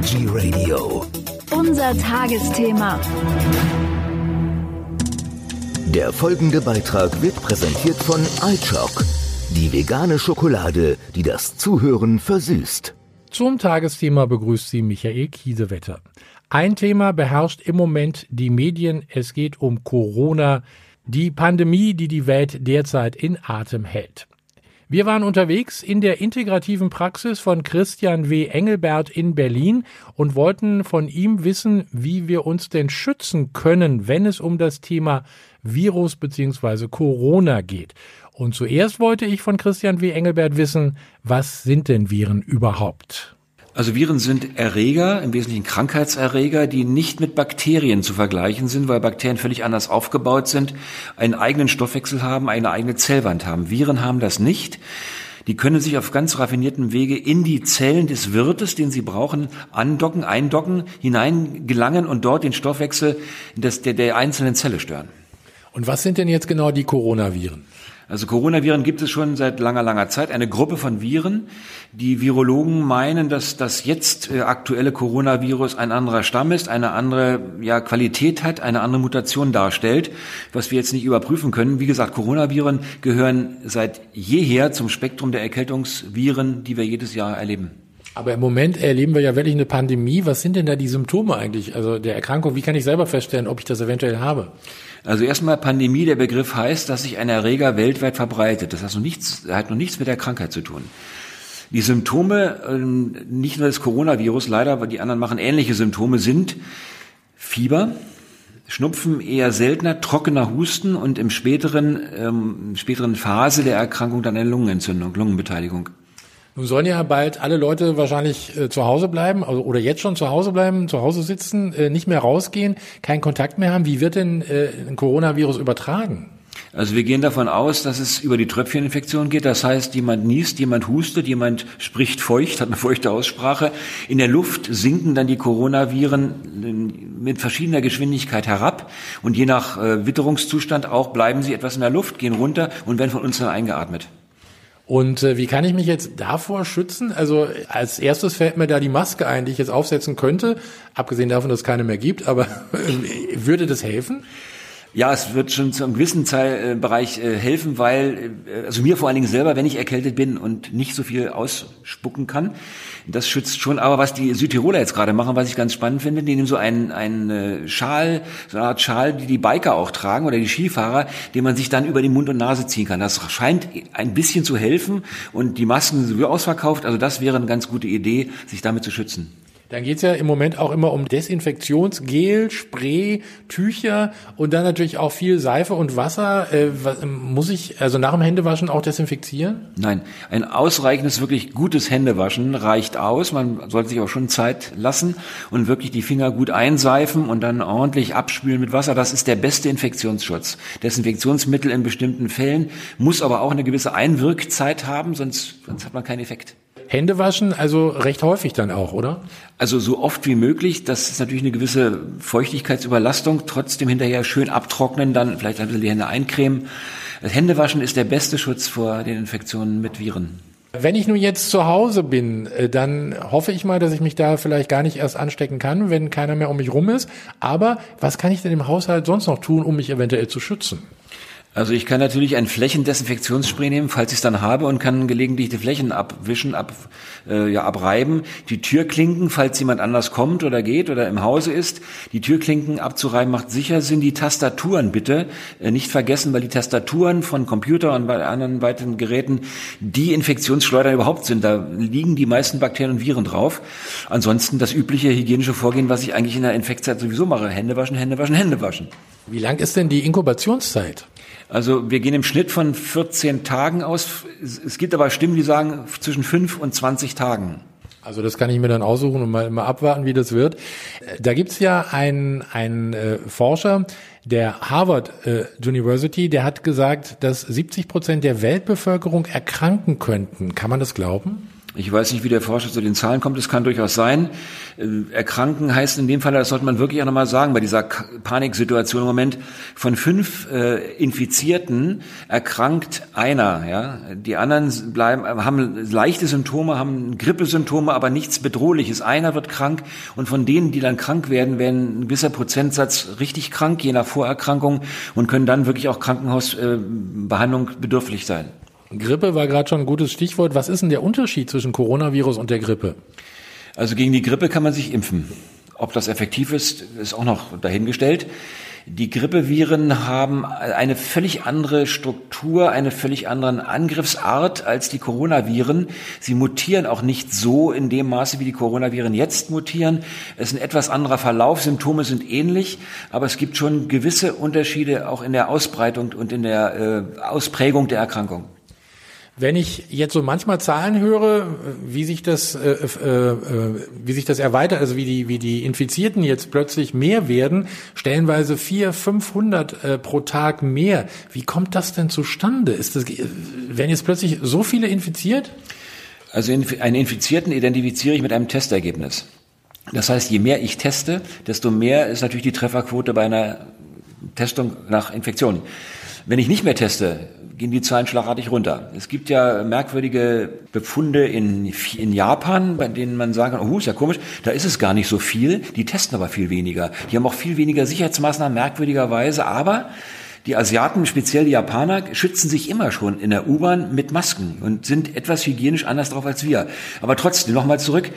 Energy Radio. Unser Tagesthema. Der folgende Beitrag wird präsentiert von iChock, die vegane Schokolade, die das Zuhören versüßt. Zum Tagesthema begrüßt Sie Michael Kiesewetter. Ein Thema beherrscht im Moment die Medien. Es geht um Corona, die Pandemie, die die Welt derzeit in Atem hält. Wir waren unterwegs in der integrativen Praxis von Christian W. Engelbert in Berlin und wollten von ihm wissen, wie wir uns denn schützen können, wenn es um das Thema Virus bzw. Corona geht. Und zuerst wollte ich von Christian W. Engelbert wissen, was sind denn Viren überhaupt? Also Viren sind Erreger, im Wesentlichen Krankheitserreger, die nicht mit Bakterien zu vergleichen sind, weil Bakterien völlig anders aufgebaut sind, einen eigenen Stoffwechsel haben, eine eigene Zellwand haben. Viren haben das nicht. Die können sich auf ganz raffinierten Wege in die Zellen des Wirtes, den sie brauchen, andocken, eindocken, hineingelangen und dort den Stoffwechsel des, der, der einzelnen Zelle stören. Und was sind denn jetzt genau die Coronaviren? Also Coronaviren gibt es schon seit langer, langer Zeit. Eine Gruppe von Viren. Die Virologen meinen, dass das jetzt äh, aktuelle Coronavirus ein anderer Stamm ist, eine andere ja, Qualität hat, eine andere Mutation darstellt, was wir jetzt nicht überprüfen können. Wie gesagt, Coronaviren gehören seit jeher zum Spektrum der Erkältungsviren, die wir jedes Jahr erleben. Aber im Moment erleben wir ja wirklich eine Pandemie. Was sind denn da die Symptome eigentlich, also der Erkrankung? Wie kann ich selber feststellen, ob ich das eventuell habe? Also erstmal Pandemie, der Begriff heißt, dass sich ein Erreger weltweit verbreitet. Das hat noch nichts, hat noch nichts mit der Krankheit zu tun. Die Symptome, ähm, nicht nur das Coronavirus, leider, aber die anderen machen ähnliche Symptome, sind Fieber, Schnupfen eher seltener, trockener Husten und im späteren, ähm, späteren Phase der Erkrankung dann eine Lungenentzündung, Lungenbeteiligung. Nun sollen ja bald alle Leute wahrscheinlich äh, zu Hause bleiben also, oder jetzt schon zu Hause bleiben, zu Hause sitzen, äh, nicht mehr rausgehen, keinen Kontakt mehr haben. Wie wird denn äh, ein Coronavirus übertragen? Also wir gehen davon aus, dass es über die Tröpfcheninfektion geht. Das heißt, jemand niest, jemand hustet, jemand spricht feucht, hat eine feuchte Aussprache. In der Luft sinken dann die Coronaviren mit verschiedener Geschwindigkeit herab. Und je nach äh, Witterungszustand auch bleiben sie etwas in der Luft, gehen runter und werden von uns dann eingeatmet. Und äh, wie kann ich mich jetzt davor schützen? Also als erstes fällt mir da die Maske ein, die ich jetzt aufsetzen könnte, abgesehen davon, dass es keine mehr gibt, aber würde das helfen? Ja, es wird schon zu einem gewissen Bereich äh, helfen, weil, äh, also mir vor allen Dingen selber, wenn ich erkältet bin und nicht so viel ausspucken kann, das schützt schon. Aber was die Südtiroler jetzt gerade machen, was ich ganz spannend finde, die nehmen so einen, einen äh, Schal, so eine Art Schal, die die Biker auch tragen oder die Skifahrer, den man sich dann über den Mund und Nase ziehen kann. Das scheint ein bisschen zu helfen und die Masken sind sowieso ausverkauft. Also das wäre eine ganz gute Idee, sich damit zu schützen. Dann geht's ja im Moment auch immer um Desinfektionsgel, Spray, Tücher und dann natürlich auch viel Seife und Wasser. Äh, muss ich also nach dem Händewaschen auch desinfizieren? Nein, ein ausreichendes, wirklich gutes Händewaschen reicht aus. Man sollte sich auch schon Zeit lassen und wirklich die Finger gut einseifen und dann ordentlich abspülen mit Wasser. Das ist der beste Infektionsschutz. Desinfektionsmittel in bestimmten Fällen muss aber auch eine gewisse Einwirkzeit haben, sonst, sonst hat man keinen Effekt. Hände waschen, also recht häufig dann auch, oder? Also so oft wie möglich. Das ist natürlich eine gewisse Feuchtigkeitsüberlastung. Trotzdem hinterher schön abtrocknen, dann vielleicht ein bisschen die Hände eincremen. Das Händewaschen ist der beste Schutz vor den Infektionen mit Viren. Wenn ich nun jetzt zu Hause bin, äh, dann hoffe ich mal, dass ich mich da vielleicht gar nicht erst anstecken kann, wenn keiner mehr um mich rum ist. Aber was kann ich denn im Haushalt sonst noch tun, um mich eventuell zu schützen? Also ich kann natürlich ein Flächendesinfektionsspray nehmen, falls ich es dann habe und kann gelegentlich die Flächen abwischen, ab, äh, ja, abreiben. Die Türklinken, falls jemand anders kommt oder geht oder im Hause ist, die Türklinken abzureiben macht sicher Sinn. Die Tastaturen bitte äh, nicht vergessen, weil die Tastaturen von Computer und bei anderen weiteren Geräten die Infektionsschleudern überhaupt sind. Da liegen die meisten Bakterien und Viren drauf. Ansonsten das übliche hygienische Vorgehen, was ich eigentlich in der Infektzeit sowieso mache. Hände waschen, Hände waschen, Hände waschen. Wie lang ist denn die Inkubationszeit? Also wir gehen im Schnitt von 14 Tagen aus. Es gibt aber Stimmen, die sagen zwischen 5 und 20 Tagen. Also das kann ich mir dann aussuchen und mal, mal abwarten, wie das wird. Da gibt's ja einen, einen äh, Forscher der Harvard äh, University, der hat gesagt, dass 70 Prozent der Weltbevölkerung erkranken könnten. Kann man das glauben? Ich weiß nicht, wie der Forscher zu den Zahlen kommt. Es kann durchaus sein. Äh, erkranken heißt in dem Fall, das sollte man wirklich auch nochmal sagen, bei dieser Paniksituation im Moment, von fünf äh, Infizierten erkrankt einer. Ja? Die anderen bleiben, haben leichte Symptome, haben Grippesymptome, aber nichts Bedrohliches. Einer wird krank und von denen, die dann krank werden, werden ein gewisser Prozentsatz richtig krank, je nach Vorerkrankung und können dann wirklich auch Krankenhausbehandlung äh, bedürftig sein. Grippe war gerade schon ein gutes Stichwort. Was ist denn der Unterschied zwischen Coronavirus und der Grippe? Also gegen die Grippe kann man sich impfen. Ob das effektiv ist, ist auch noch dahingestellt. Die Grippeviren haben eine völlig andere Struktur, eine völlig andere Angriffsart als die Coronaviren. Sie mutieren auch nicht so in dem Maße, wie die Coronaviren jetzt mutieren. Es ist ein etwas anderer Verlauf. Symptome sind ähnlich, aber es gibt schon gewisse Unterschiede auch in der Ausbreitung und in der äh, Ausprägung der Erkrankung. Wenn ich jetzt so manchmal Zahlen höre, wie sich das, äh, äh, äh, wie sich das erweitert, also wie die, wie die Infizierten jetzt plötzlich mehr werden, stellenweise vier, 500 äh, pro Tag mehr. Wie kommt das denn zustande? Ist das, werden jetzt plötzlich so viele infiziert? Also einen Infizierten identifiziere ich mit einem Testergebnis. Das heißt, je mehr ich teste, desto mehr ist natürlich die Trefferquote bei einer Testung nach Infektion. Wenn ich nicht mehr teste, gehen die Zahlen schlagartig runter. Es gibt ja merkwürdige Befunde in, in Japan, bei denen man sagen kann, oh, ist ja komisch, da ist es gar nicht so viel, die testen aber viel weniger. Die haben auch viel weniger Sicherheitsmaßnahmen, merkwürdigerweise, aber die Asiaten, speziell die Japaner, schützen sich immer schon in der U-Bahn mit Masken und sind etwas hygienisch anders drauf als wir. Aber trotzdem, nochmal zurück,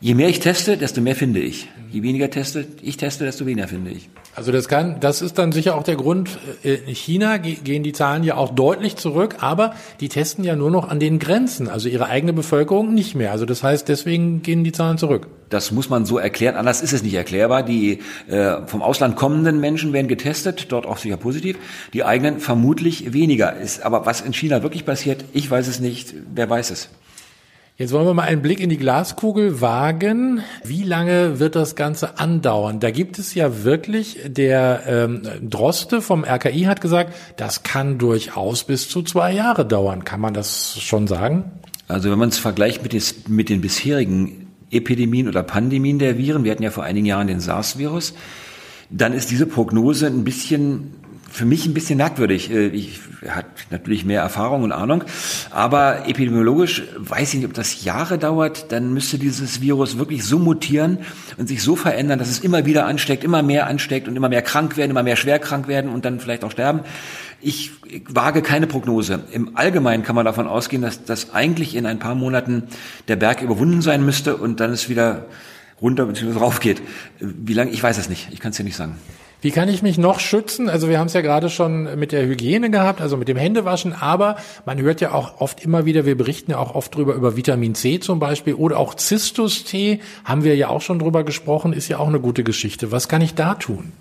Je mehr ich teste, desto mehr finde ich. Je weniger teste, ich teste, desto weniger finde ich. Also das kann, das ist dann sicher auch der Grund. Äh, in China gehen die Zahlen ja auch deutlich zurück, aber die testen ja nur noch an den Grenzen, also ihre eigene Bevölkerung nicht mehr. Also das heißt, deswegen gehen die Zahlen zurück. Das muss man so erklären. Anders ist es nicht erklärbar. Die äh, vom Ausland kommenden Menschen werden getestet, dort auch sicher positiv. Die eigenen vermutlich weniger. Ist aber was in China wirklich passiert, ich weiß es nicht. Wer weiß es? Jetzt wollen wir mal einen Blick in die Glaskugel wagen. Wie lange wird das Ganze andauern? Da gibt es ja wirklich, der ähm, Droste vom RKI hat gesagt, das kann durchaus bis zu zwei Jahre dauern. Kann man das schon sagen? Also wenn man es vergleicht mit, des, mit den bisherigen Epidemien oder Pandemien der Viren, wir hatten ja vor einigen Jahren den SARS-Virus, dann ist diese Prognose ein bisschen für mich ein bisschen merkwürdig. Äh, ich hat natürlich mehr Erfahrung und Ahnung, aber epidemiologisch weiß ich nicht, ob das Jahre dauert. Dann müsste dieses Virus wirklich so mutieren und sich so verändern, dass es immer wieder ansteckt, immer mehr ansteckt und immer mehr krank werden, immer mehr schwer krank werden und dann vielleicht auch sterben. Ich wage keine Prognose. Im Allgemeinen kann man davon ausgehen, dass das eigentlich in ein paar Monaten der Berg überwunden sein müsste und dann es wieder runter bzw. rauf geht. Wie lange? Ich weiß es nicht. Ich kann es dir nicht sagen. Wie kann ich mich noch schützen? Also wir haben es ja gerade schon mit der Hygiene gehabt, also mit dem Händewaschen, aber man hört ja auch oft immer wieder, wir berichten ja auch oft drüber über Vitamin C zum Beispiel oder auch Zistus-Tee, haben wir ja auch schon drüber gesprochen, ist ja auch eine gute Geschichte. Was kann ich da tun?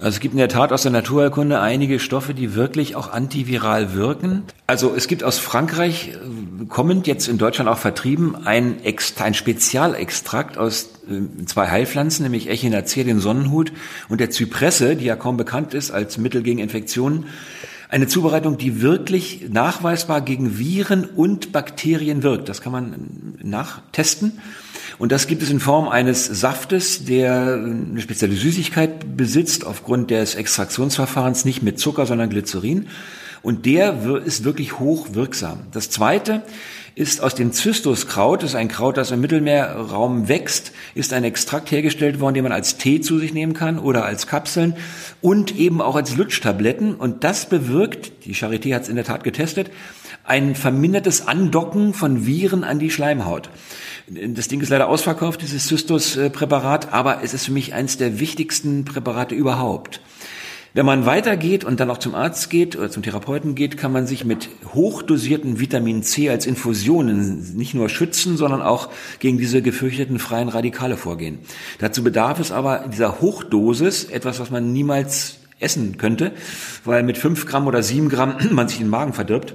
Also es gibt in der Tat aus der Naturheilkunde einige Stoffe, die wirklich auch antiviral wirken. Also es gibt aus Frankreich äh, kommend jetzt in Deutschland auch vertrieben ein, ein Spezialextrakt aus äh, zwei Heilpflanzen, nämlich Echinacea, den Sonnenhut und der Zypresse, die ja kaum bekannt ist als Mittel gegen Infektionen. Eine Zubereitung, die wirklich nachweisbar gegen Viren und Bakterien wirkt. Das kann man nachtesten. Und das gibt es in Form eines Saftes, der eine spezielle Süßigkeit besitzt, aufgrund des Extraktionsverfahrens nicht mit Zucker, sondern Glycerin. Und der ist wirklich hochwirksam. Das zweite ist aus dem Zystuskraut, das ist ein Kraut, das im Mittelmeerraum wächst, ist ein Extrakt hergestellt worden, den man als Tee zu sich nehmen kann oder als Kapseln und eben auch als Lutschtabletten. Und das bewirkt, die Charité hat es in der Tat getestet, ein vermindertes Andocken von Viren an die Schleimhaut. Das Ding ist leider ausverkauft, dieses Cystus-Präparat, aber es ist für mich eines der wichtigsten Präparate überhaupt. Wenn man weitergeht und dann auch zum Arzt geht oder zum Therapeuten geht, kann man sich mit hochdosierten Vitamin C als Infusionen nicht nur schützen, sondern auch gegen diese gefürchteten freien Radikale vorgehen. Dazu bedarf es aber dieser Hochdosis, etwas, was man niemals essen könnte, weil mit fünf Gramm oder sieben Gramm man sich den Magen verdirbt.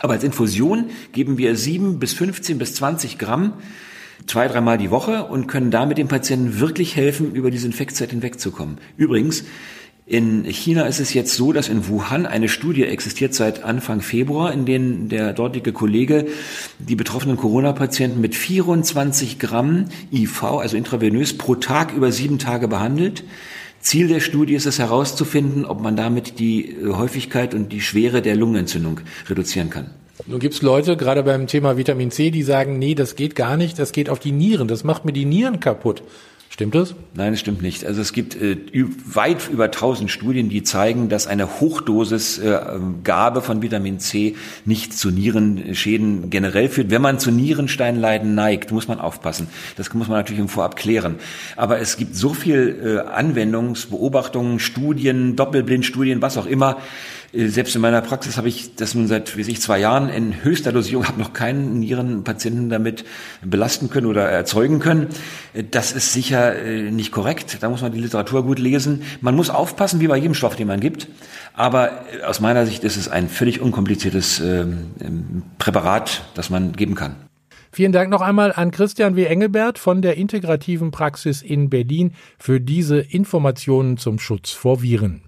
Aber als Infusion geben wir sieben bis 15 bis 20 Gramm zwei, dreimal die Woche und können damit dem Patienten wirklich helfen, über diese Infektzeit hinwegzukommen. Übrigens, In China ist es jetzt so, dass in Wuhan eine Studie existiert seit Anfang Februar, in denen der dortige Kollege die betroffenen Corona-Patienten mit 24 Gramm IV, also intravenös, pro Tag über sieben Tage behandelt. Ziel der Studie ist es herauszufinden, ob man damit die äh, Häufigkeit und die Schwere der Lungenentzündung reduzieren kann. Nun gibt es Leute, gerade beim Thema Vitamin C, die sagen, nee, das geht gar nicht, das geht auf die Nieren, das macht mir die Nieren kaputt. Stimmt das? Nein, es stimmt nicht. Also es gibt äh, weit über 1000 Studien, die zeigen, dass eine Hochdosis äh, von Vitamin C nicht zu Nierenschäden generell führt. Wenn man zu Nierensteinleiden neigt, muss man aufpassen. Das muss man natürlich im Vorab klären. Aber es gibt so viel äh, Anwendungsbeobachtungen, Studien, Doppelblindstudien, was auch immer, selbst in meiner Praxis habe ich das nun seit, wie ich, zwei Jahren in höchster Dosierung, habe noch keinen Nierenpatienten damit belasten können oder erzeugen können. Äh, das ist sicher äh, nicht korrekt. Da muss man die Literatur gut lesen. Man muss aufpassen, wie bei jedem Stoff, den man gibt. Aber aus meiner Sicht ist es ein völlig unkompliziertes ähm, ähm, Präparat, das man geben kann. Vielen Dank noch einmal an Christian W. Engelbert von der Integrativen Praxis in Berlin für diese Informationen zum Schutz vor Viren.